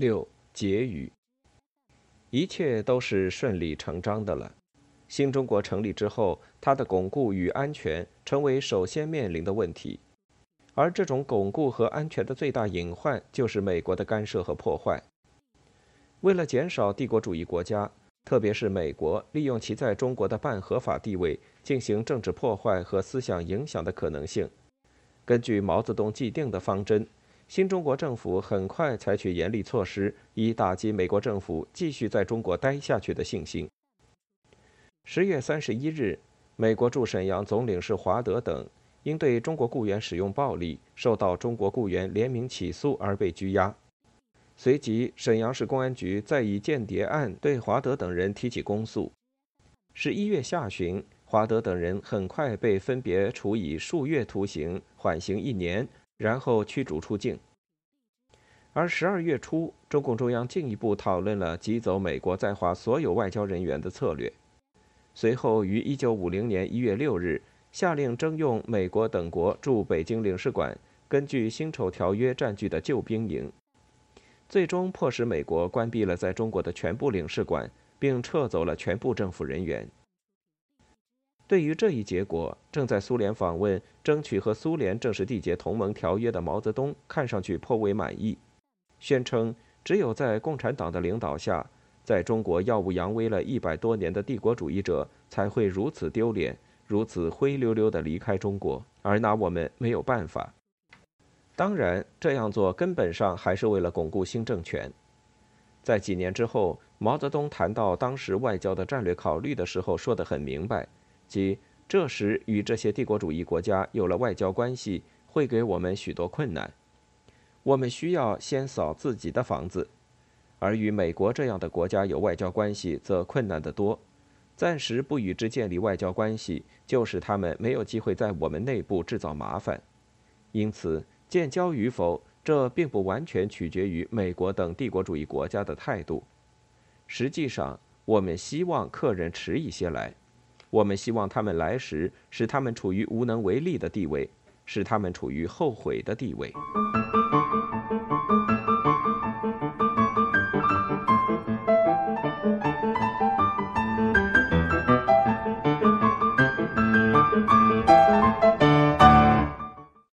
六结语，一切都是顺理成章的了。新中国成立之后，它的巩固与安全成为首先面临的问题，而这种巩固和安全的最大隐患就是美国的干涉和破坏。为了减少帝国主义国家，特别是美国利用其在中国的半合法地位进行政治破坏和思想影响的可能性，根据毛泽东既定的方针。新中国政府很快采取严厉措施，以打击美国政府继续在中国待下去的信心。十月三十一日，美国驻沈阳总领事华德等因对中国雇员使用暴力，受到中国雇员联名起诉而被拘押。随即，沈阳市公安局再以间谍案对华德等人提起公诉。十一月下旬，华德等人很快被分别处以数月徒刑，缓刑一年。然后驱逐出境。而十二月初，中共中央进一步讨论了挤走美国在华所有外交人员的策略。随后于一九五零年一月六日，下令征用美国等国驻北京领事馆根据辛丑条约占据的旧兵营，最终迫使美国关闭了在中国的全部领事馆，并撤走了全部政府人员。对于这一结果，正在苏联访问、争取和苏联正式缔结同盟条约的毛泽东看上去颇为满意，宣称只有在共产党的领导下，在中国耀武扬威了一百多年的帝国主义者才会如此丢脸、如此灰溜溜地离开中国，而拿我们没有办法。当然，这样做根本上还是为了巩固新政权。在几年之后，毛泽东谈到当时外交的战略考虑的时候，说得很明白。即这时与这些帝国主义国家有了外交关系，会给我们许多困难。我们需要先扫自己的房子，而与美国这样的国家有外交关系，则困难得多。暂时不与之建立外交关系，就使他们没有机会在我们内部制造麻烦。因此，建交与否，这并不完全取决于美国等帝国主义国家的态度。实际上，我们希望客人迟一些来。我们希望他们来时，使他们处于无能为力的地位，使他们处于后悔的地位。